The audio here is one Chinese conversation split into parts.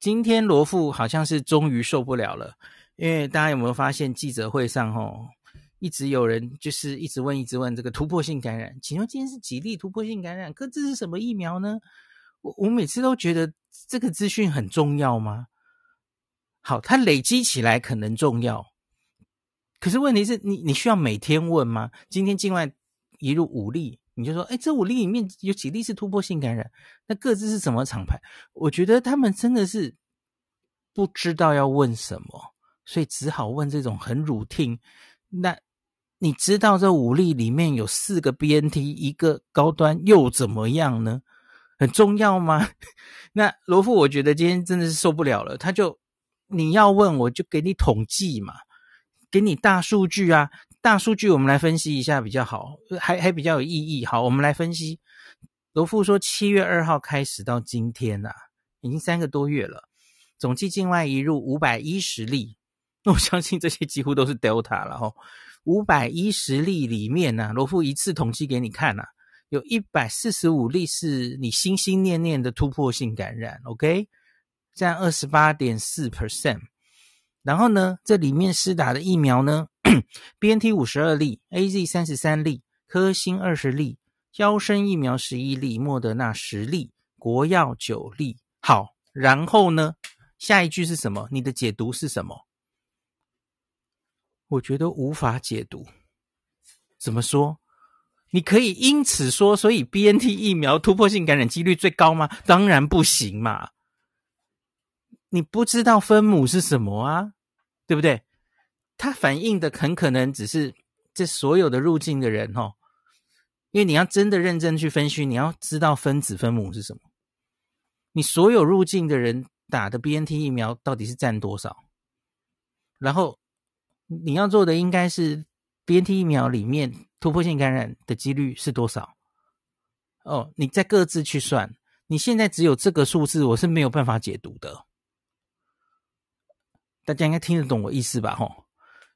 今天罗富好像是终于受不了了，因为大家有没有发现记者会上吼，一直有人就是一直问一直问这个突破性感染，请问今天是几例突破性感染？可这是什么疫苗呢？我我每次都觉得这个资讯很重要吗？好，它累积起来可能重要，可是问题是你你需要每天问吗？今天境外一入五例。你就说，哎，这五例里面有几例是突破性感染？那各自是什么厂牌？我觉得他们真的是不知道要问什么，所以只好问这种很 routine。那你知道这五例里面有四个 BNT，一个高端，又怎么样呢？很重要吗？那罗富，我觉得今天真的是受不了了。他就你要问，我就给你统计嘛，给你大数据啊。大数据，我们来分析一下比较好，还还比较有意义。好，我们来分析。罗富说，七月二号开始到今天呐、已经三个多月了，总计境外移入五百一十例。那 我相信这些几乎都是 Delta 了哈。五百一十例里面呢、啊，罗富一次统计给你看呐、有一百四十五例是你心心念念的突破性感染，OK，占二十八点四 percent。然后呢，这里面施打的疫苗呢，BNT 五十二例，AZ 三十三例，科兴二十例，腰生疫苗十一例，莫德纳十例，国药九例。好，然后呢，下一句是什么？你的解读是什么？我觉得无法解读。怎么说？你可以因此说，所以 BNT 疫苗突破性感染几率最高吗？当然不行嘛。你不知道分母是什么啊？对不对？它反映的很可能只是这所有的入境的人哦，因为你要真的认真去分析，你要知道分子分母是什么。你所有入境的人打的 BNT 疫苗到底是占多少？然后你要做的应该是 BNT 疫苗里面突破性感染的几率是多少？哦，你再各自去算。你现在只有这个数字，我是没有办法解读的。大家应该听得懂我意思吧？吼，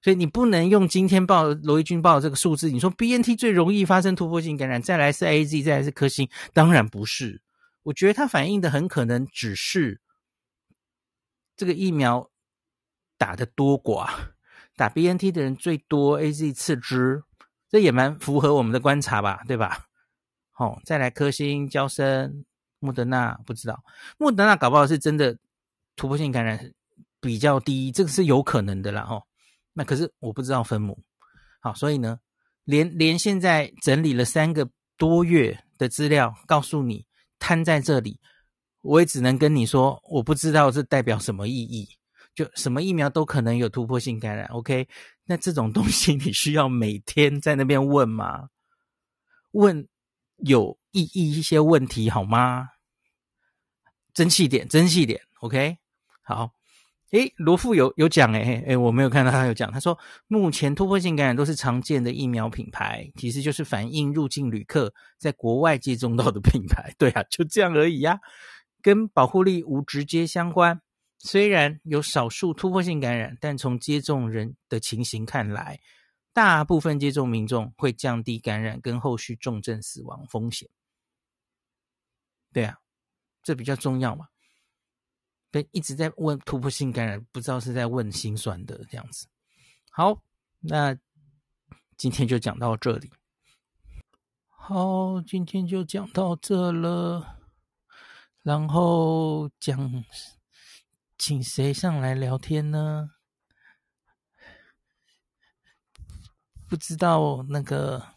所以你不能用今天报罗伊军报的这个数字，你说 BNT 最容易发生突破性感染，再来是 AZ，再来是科兴，当然不是。我觉得它反映的很可能只是这个疫苗打的多寡，打 BNT 的人最多，AZ 次之，这也蛮符合我们的观察吧？对吧？好，再来科兴、娇生、莫德纳，不知道莫德纳搞不好是真的突破性感染。比较低，这个是有可能的啦，吼。那可是我不知道分母，好，所以呢，连连现在整理了三个多月的资料，告诉你摊在这里，我也只能跟你说，我不知道这代表什么意义。就什么疫苗都可能有突破性感染，OK？那这种东西你需要每天在那边问吗？问有意义一些问题好吗？争气点，争气点，OK？好。诶，罗富有有讲诶，诶，我没有看到他有讲。他说，目前突破性感染都是常见的疫苗品牌，其实就是反映入境旅客在国外接种到的品牌。对啊，就这样而已呀，跟保护力无直接相关。虽然有少数突破性感染，但从接种人的情形看来，大部分接种民众会降低感染跟后续重症死亡风险。对啊，这比较重要嘛。对，一直在问突破性感染，不知道是在问心酸的这样子。好，那今天就讲到这里。好，今天就讲到这了。然后讲，请谁上来聊天呢？不知道那个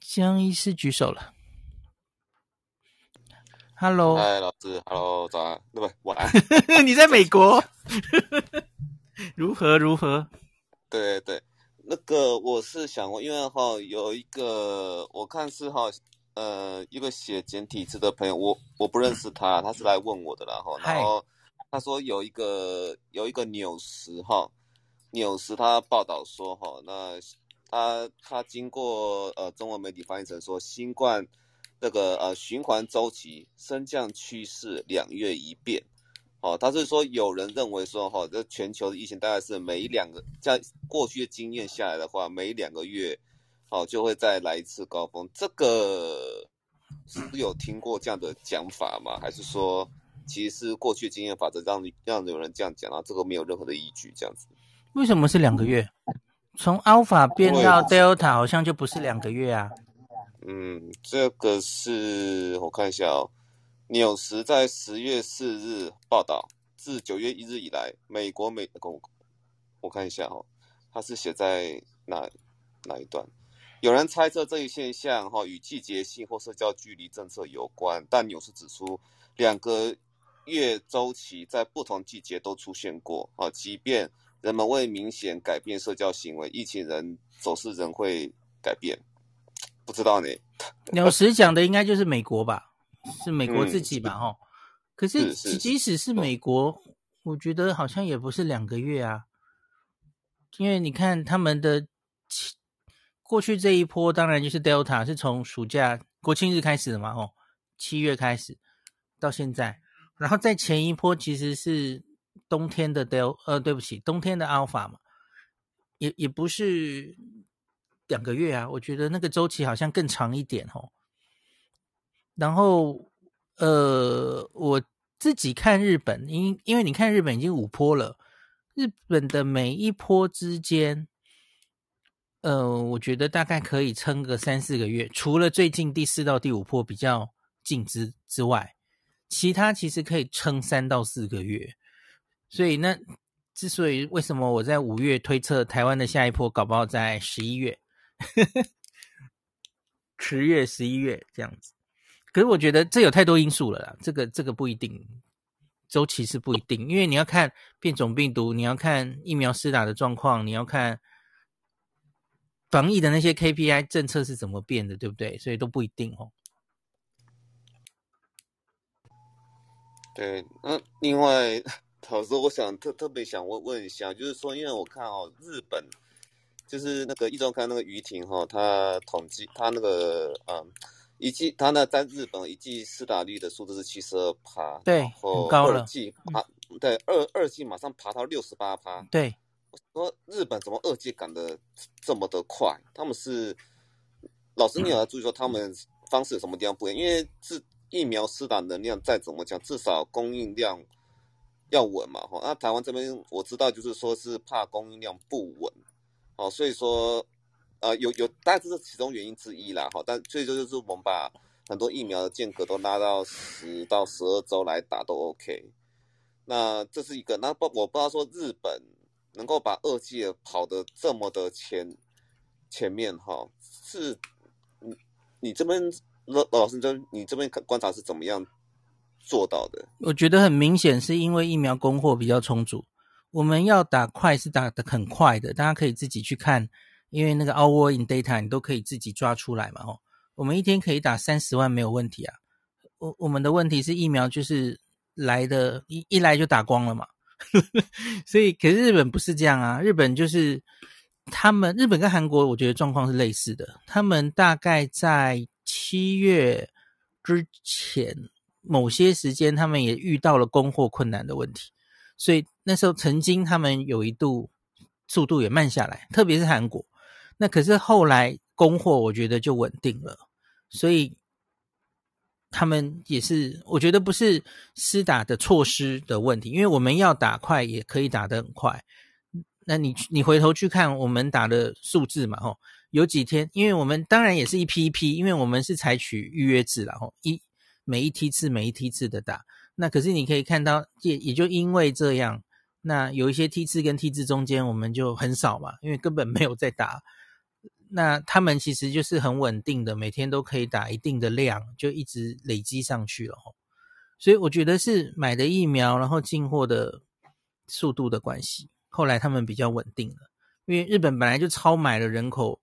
江医师举手了。Hello，嗨，老师，Hello，早安，对不对？晚安。你在美国？如何如何？对对对，那个我是想问，因为哈有一个我看是哈呃一个写简体字的朋友，我我不认识他，他是来问我的，然后然后他说有一个有一个纽时哈纽时他报道说哈，那他他经过呃中文媒体翻译成说新冠。这个呃循环周期升降趋势两月一变，哦，他是说有人认为说哈，这全球的疫情大概是每两个在过去的经验下来的话，每两个月，哦就会再来一次高峰。这个是有听过这样的讲法吗？还是说其实是过去经验法则让让有人这样讲，然后这个没有任何的依据这样子？为什么是两个月？从 Alpha 变到 Delta 好像就不是两个月啊？嗯，这个是我看一下哦。纽时在十月四日报道，自九月一日以来，美国美国，我看一下哦，它是写在哪哪一段？有人猜测这一现象哈与季节性或社交距离政策有关，但纽时指出，两个月周期在不同季节都出现过啊，即便。人们未明显改变社交行为，疫情人走势仍会改变，不知道呢。纽时讲的应该就是美国吧，是美国自己吧？哈、嗯，可是即使是美国，我觉得好像也不是两个月啊，因为你看他们的过去这一波，当然就是 Delta 是从暑假国庆日开始的嘛，哦，七月开始到现在，然后在前一波其实是。冬天的 Delta，呃，对不起，冬天的 Alpha 嘛，也也不是两个月啊，我觉得那个周期好像更长一点哦。然后呃，我自己看日本，因因为你看日本已经五波了，日本的每一波之间，呃，我觉得大概可以撑个三四个月，除了最近第四到第五波比较近之之外，其他其实可以撑三到四个月。所以那之所以为什么我在五月推测台湾的下一波搞不好在十一月，十月、十一月这样子，可是我觉得这有太多因素了啦，这个这个不一定，周期是不一定，因为你要看变种病毒，你要看疫苗施打的状况，你要看防疫的那些 KPI 政策是怎么变的，对不对？所以都不一定哦。对，那另外。老师，我想特特别想问问一下，就是说，因为我看哦，日本就是那个一周刊那个于婷哈，他统计他那个嗯，一季他那在日本一季施打率的数字是七十二趴，对，很高了。二季爬，对，二二季马上爬到六十八趴，对。我说日本怎么二季赶的这么的快？他们是老师，你有要注意说他们方式有什么地方不一样？因为是疫苗施打能量再怎么讲，至少供应量。要稳嘛，哈，那台湾这边我知道，就是说是怕供应量不稳，哦，所以说，呃，有有，大概这是其中原因之一啦，哈，但最终就是我们把很多疫苗的间隔都拉到十到十二周来打都 OK，那这是一个，那不我不知道说日本能够把二剂跑得这么的前前面，哈，是你你这边老老师这你这边观察是怎么样？做到的，我觉得很明显是因为疫苗供货比较充足。我们要打快是打得很快的，大家可以自己去看，因为那个 Our in Data 你都可以自己抓出来嘛。吼，我们一天可以打三十万没有问题啊。我我们的问题是疫苗就是来的一一来就打光了嘛。所以，可是日本不是这样啊，日本就是他们日本跟韩国，我觉得状况是类似的。他们大概在七月之前。某些时间，他们也遇到了供货困难的问题，所以那时候曾经他们有一度速度也慢下来，特别是韩国。那可是后来供货，我觉得就稳定了，所以他们也是，我觉得不是施打的措施的问题，因为我们要打快也可以打得很快。那你你回头去看我们打的数字嘛，吼，有几天，因为我们当然也是一批一批，因为我们是采取预约制了，吼一。每一梯次，每一梯次的打，那可是你可以看到，也也就因为这样，那有一些梯次跟梯次中间我们就很少嘛，因为根本没有在打。那他们其实就是很稳定的，每天都可以打一定的量，就一直累积上去了。所以我觉得是买的疫苗，然后进货的速度的关系。后来他们比较稳定了，因为日本本来就超买了人口，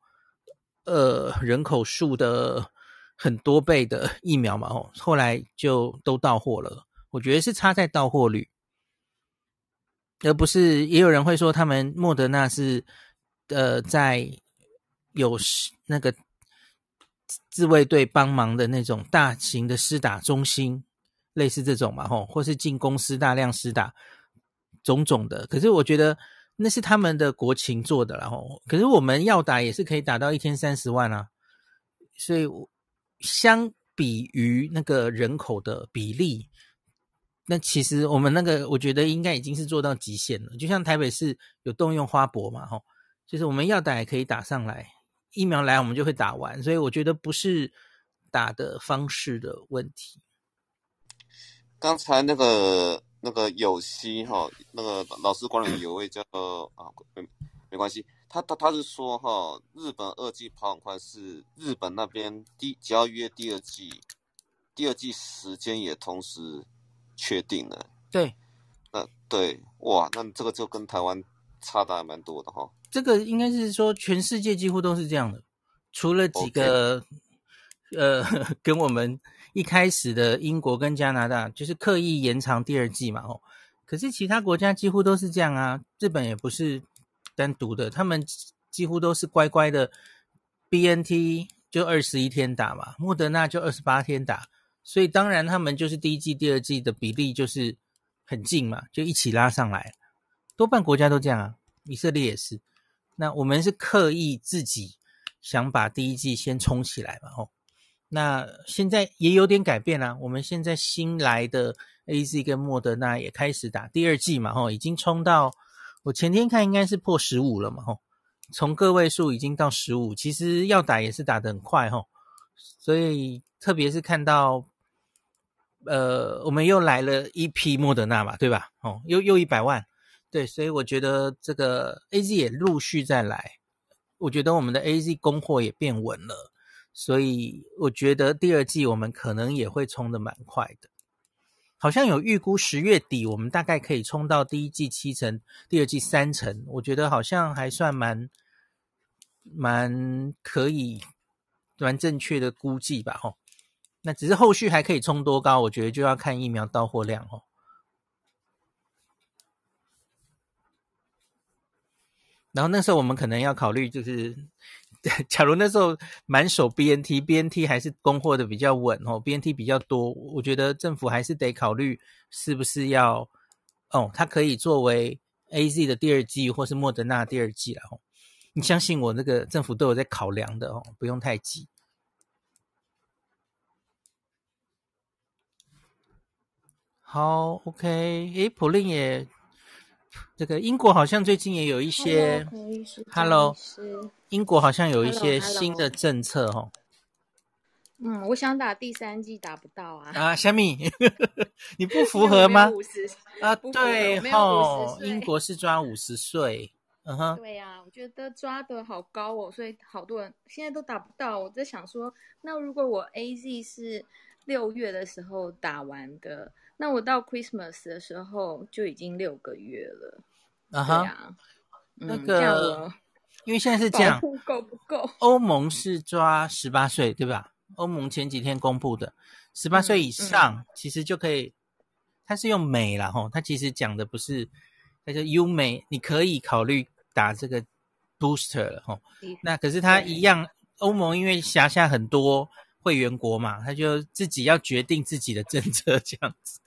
呃，人口数的。很多倍的疫苗嘛，哦，后来就都到货了。我觉得是差在到货率，而不是也有人会说他们莫德纳是呃在有那个自卫队帮忙的那种大型的施打中心，类似这种嘛，吼，或是进公司大量施打种种的。可是我觉得那是他们的国情做的，然后可是我们要打也是可以打到一天三十万啊，所以。相比于那个人口的比例，那其实我们那个我觉得应该已经是做到极限了。就像台北市有动用花博嘛，吼，就是我们要打也可以打上来，疫苗来我们就会打完，所以我觉得不是打的方式的问题。刚才那个那个有希哈，那个老师管理有位叫啊，没没关系。他他他是说哈，日本二季跑很快，是日本那边第只要约第二季，第二季时间也同时确定了。对，那对哇，那这个就跟台湾差的还蛮多的哈。这个应该是说全世界几乎都是这样的，除了几个 Okay. 呃 跟我们一开始的英国跟加拿大就是刻意延长第二季嘛哦，可是其他国家几乎都是这样啊，日本也不是。单独的，他们几乎都是乖乖的，BNT 就二十一天打嘛，莫德纳就二十八天打，所以当然他们就是第一季、第二季的比例就是很近嘛，就一起拉上来，多半国家都这样啊，以色列也是。那我们是刻意自己想把第一季先冲起来嘛，吼。那现在也有点改变啦，我们现在新来的 AZ 跟莫德纳也开始打第二季嘛，吼，已经冲到。我前天看应该是破十五了嘛，吼，从个位数已经到十五，其实要打也是打得很快，吼，所以特别是看到，呃，我们又来了一批莫德纳嘛，对吧？哦，又又一百万，对，所以我觉得这个 AZ 也陆续再来，我觉得我们的 AZ 供货也变稳了，所以我觉得第二季我们可能也会冲的蛮快的。好像有预估十月底，我们大概可以冲到第一季七成，第二季三成。我觉得好像还算蛮蛮可以，蛮正确的估计吧，吼。那只是后续还可以冲多高，我觉得就要看疫苗到货量，哦。然后那时候我们可能要考虑，就是。假如那时候满手 BNT，BNT 还是供货的比较稳哦，BNT 比较多，我觉得政府还是得考虑是不是要哦，它可以作为 AZ 的第二季或是莫德纳第二季了哦。你相信我，那个政府都有在考量的哦，不用太急。好，OK，诶，普林也。这个英国好像最近也有一些，Hello，英国好像有一些新的政策哦。嗯，我想打第三季打不到啊。啊，虾米，你不符合吗？啊，对哦，英国是抓五十岁。嗯哼。对呀，我觉得抓的好高哦，所以好多人现在都打不到。我在想说，那如果我 AZ 是六月的时候打完的。那我到 Christmas 的时候就已经六个月了，啊哈，对啊，那个，因为现在是这样，够不够？欧盟是抓十八岁，对吧？欧盟前几天公布的，十八岁以上其实就可以，它是用美啦吼，它其实讲的不是，它叫 you may，你可以考虑打这个 booster 了吼。那可是他一样，欧盟因为辖下很多会员国嘛，他就自己要决定自己的政策这样子。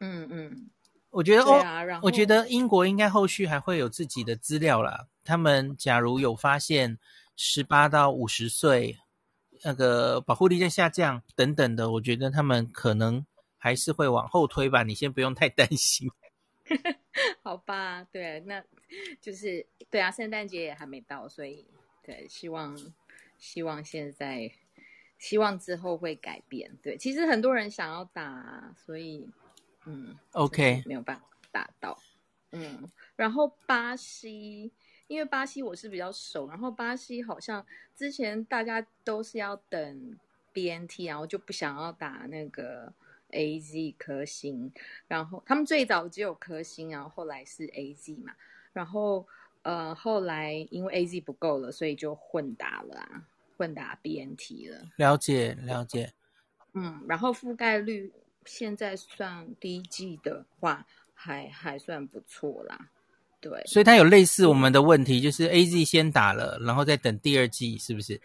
嗯嗯，我觉得哦，啊、我觉得英国应该后续还会有自己的资料啦。他们假如有发现十八到五十岁那个保护力在下降等等的，我觉得他们可能还是会往后推吧。你先不用太担心。好吧，对，那就是对啊，圣诞节也还没到，所以对，希望希望现在希望之后会改变。对，其实很多人想要打，所以。嗯，OK，没有办法打到。嗯，然后巴西，因为巴西我是比较熟，然后巴西好像之前大家都是要等 BNT，然后就不想要打那个 AZ 科星，然后他们最早只有科星，然后后来是 AZ 嘛，然后呃后来因为 AZ 不够了，所以就混打了啊，混打 BNT 了。了解了解，嗯，然后覆盖率。现在算第一季的话，还还算不错啦，对。所以它有类似我们的问题，就是 AZ 先打了，然后再等第二季，是不是？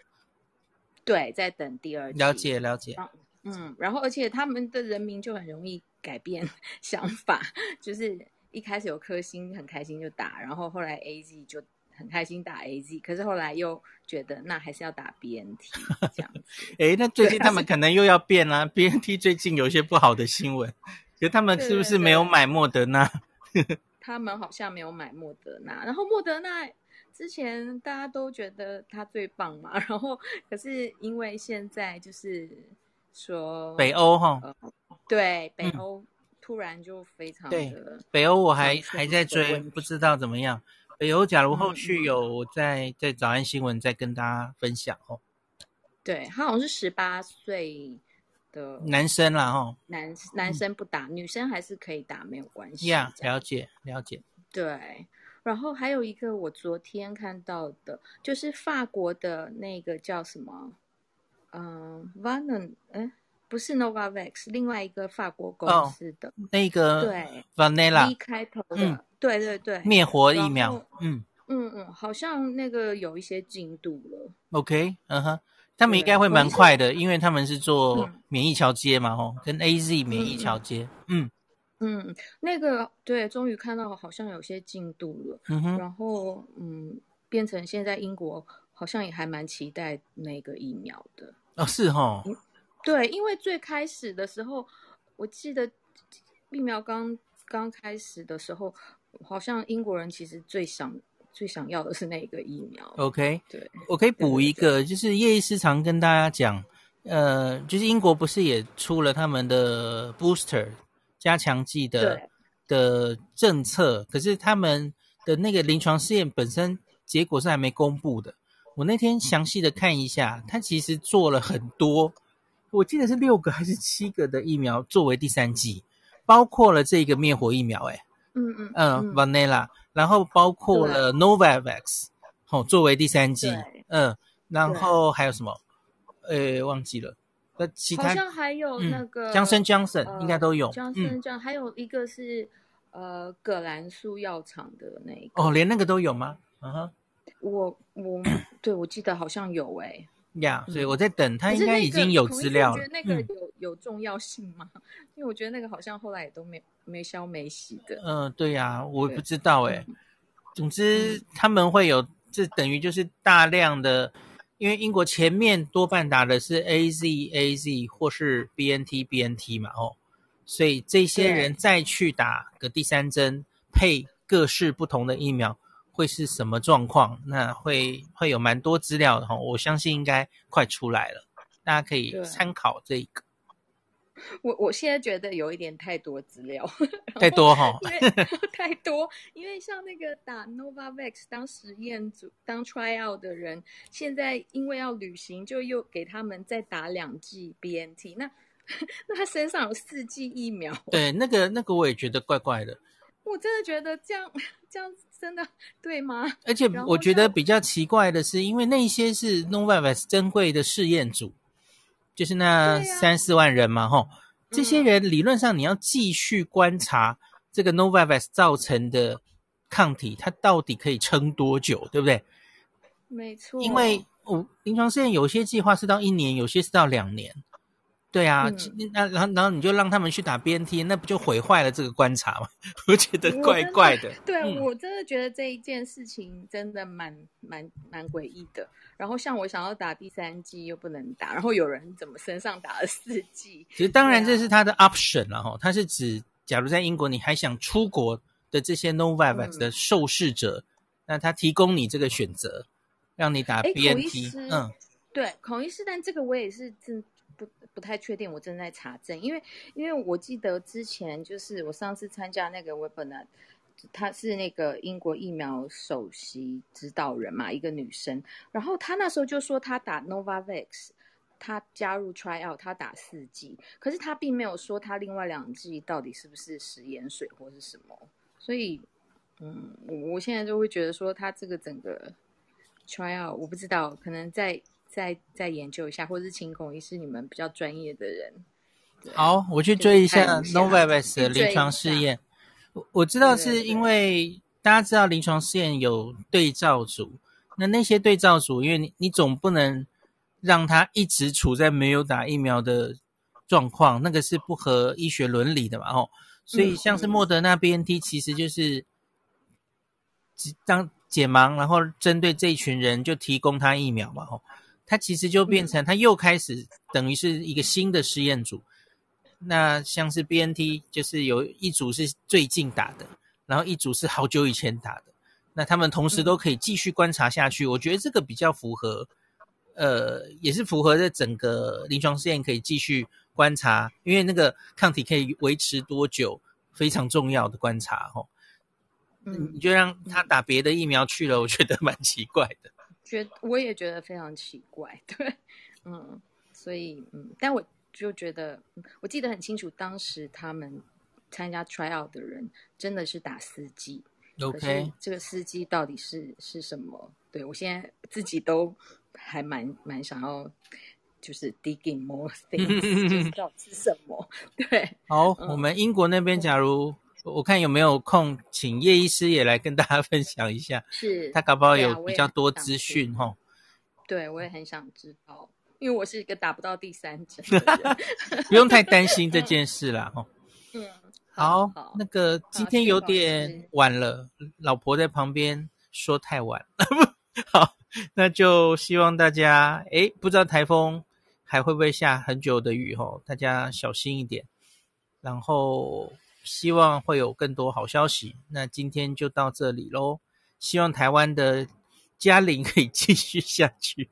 对，在等第二季。了解了解。嗯，然后而且他们的人民就很容易改变想法，就是一开始有颗星很开心就打，然后后来 AZ 就很开心打 AZ，可是后来又觉得那还是要打 BNT 这样子。哎，那最近他们可能又要变啦、啊。BNT 最近有一些不好的新闻，可是他们是不是没有买莫德纳？他们好像没有买莫德纳，然后莫德纳之前大家都觉得他最棒嘛，然后可是因为现在就是说北欧哈、呃，对北欧突然就非常的、嗯、对北欧我还还在追，不知道怎么样。北欧假如后续有在、嗯、在早安新闻再跟大家分享哦。对他好像是十八岁。的男生啦，哈，男男生不打，嗯，女生还是可以打，没有关系。呀，了解了解。对，然后还有一个我昨天看到的，就是法国的那个叫什么，嗯，Vanon，哎，不是 Novavax，另外一个法国公司的，哦，那个对，Vanilla 开头的，嗯，对对对，灭活疫苗，嗯嗯嗯，好像那个有一些进度了。OK，嗯哼。他们应该会蛮快的，因为他们是做免疫桥接嘛，吼、嗯，跟 AZ 免疫桥接，嗯嗯，那个对，终于看到好像有些进度了，嗯哼，然后嗯，变成现在英国好像也还蛮期待那个疫苗的，哦，是哈、嗯，对，因为最开始的时候，我记得疫苗刚刚开始的时候，好像英国人其实最想。最想要的是那个疫苗。OK，对，我可以补一个，就是叶医师常跟大家讲，呃，就是英国不是也出了他们的 booster 加强剂的的政策，可是他们的那个临床试验本身结果是还没公布的。我那天详细的看一下，他其实做了很多，我记得是六个还是七个的疫苗作为第三剂，包括了这个灭活疫苗，哎，嗯嗯嗯，Vanilla。然后包括了 Novavax，好、哦、作为第三剂，嗯，然后还有什么？呃，忘记了。那其他好像还有那个江森江森应该都有。江森江还有一个是呃葛兰素药厂的那个。哦，连那个都有吗？嗯哼。我我对我记得好像有哎、欸。呀、yeah，所以我在等他，应该已经有资料了。觉得那个有、嗯、有重要性吗？因为我觉得那个好像后来也都没没消没息的。嗯、呃，对呀、啊，我不知道哎。总之他们会有，这等于就是大量的，因为英国前面多半打的是 AZ AZ 或是 BNT BNT 嘛，哦，所以这些人再去打个第三针，配各式不同的疫苗。会是什么状况？那会会有蛮多资料的哈，我相信应该快出来了，大家可以参考这个。我我现在觉得有一点太多资料，太多哈，太多，因为像那个打 Novavax 当实验组当 trial 的人，现在因为要旅行，就又给他们再打两剂 BNT，那 那他身上有四剂疫苗，对，那个那个我也觉得怪怪的。我真的觉得这样 这样真的对吗？而且我觉得比较奇怪的是，因为那些是 Novavax 珍贵的试验组，就是那三四万人嘛，吼，这些人理论上你要继续观察这个 Novavax 造成的抗体，它到底可以撑多久，对不对？没错，因为我临床试验有些计划是到一年，有些是到两年。对啊，那、嗯、然后然后你就让他们去打 BNT，那不就毁坏了这个观察吗？我觉得怪怪的。的对、嗯，我真的觉得这一件事情真的蛮蛮蛮诡异的。然后像我想要打第三季又不能打，然后有人怎么身上打了四季？其实当然这是他的 option 了哈，他是指假如在英国你还想出国的这些 Novavax 的受试者、嗯，那他提供你这个选择，让你打 BNT。嗯，对，孔医师，但这个我也是真。不太确定，我正在查证，因为因为我记得之前就是我上次参加那个 webinar，她是那个英国疫苗首席指导人嘛，一个女生，然后她那时候就说她打 Novavax，她加入 tryout，她打四剂，可是她并没有说她另外两剂到底是不是食盐水或是什么，所以嗯，我现在就会觉得说她这个整个 tryout，我不知道，可能在。再再研究一下，或者是请孔医师你们比较专业的人。好，我去追一下 Novavax 的临床试验。我我知道是因为大家知道临床试验有对照组，那那些对照组，因为你你总不能让他一直处在没有打疫苗的状况，那个是不合医学伦理的嘛，吼。所以像是莫德纳 BNT，其实就是当。解盲，然后针对这一群人就提供他疫苗嘛，吼，他其实就变成它又开始等于是一个新的试验组。那像是 BNT，就是有一组是最近打的，然后一组是好久以前打的，那他们同时都可以继续观察下去。我觉得这个比较符合，呃，也是符合这整个临床试验可以继续观察，因为那个抗体可以维持多久，非常重要的观察，哦。嗯，你就让他打别的疫苗去了，我觉得蛮奇怪的。觉我也觉得非常奇怪，对，嗯，所以嗯，但我。就觉得，我记得很清楚，当时他们参加 tryout 的人真的是打司机。OK，这个司机到底是是什么？对，我现在自己都还蛮蛮想要，就是 digging more things，就 知道是什么。对，好，嗯、我们英国那边，假如我看有没有空，请叶医师也来跟大家 分享一下。是，他搞不好有比较多资讯哈。对，我也很想知道。因为我是一个打不到第三针 不用太担心这件事啦。哈。嗯，好，好，那个今天有点晚了，老婆在旁边说太晚。好，那就希望大家，诶，不知道台风还会不会下很久的雨哦，大家小心一点。然后希望会有更多好消息。那今天就到这里喽，希望台湾的嘉玲可以继续下去。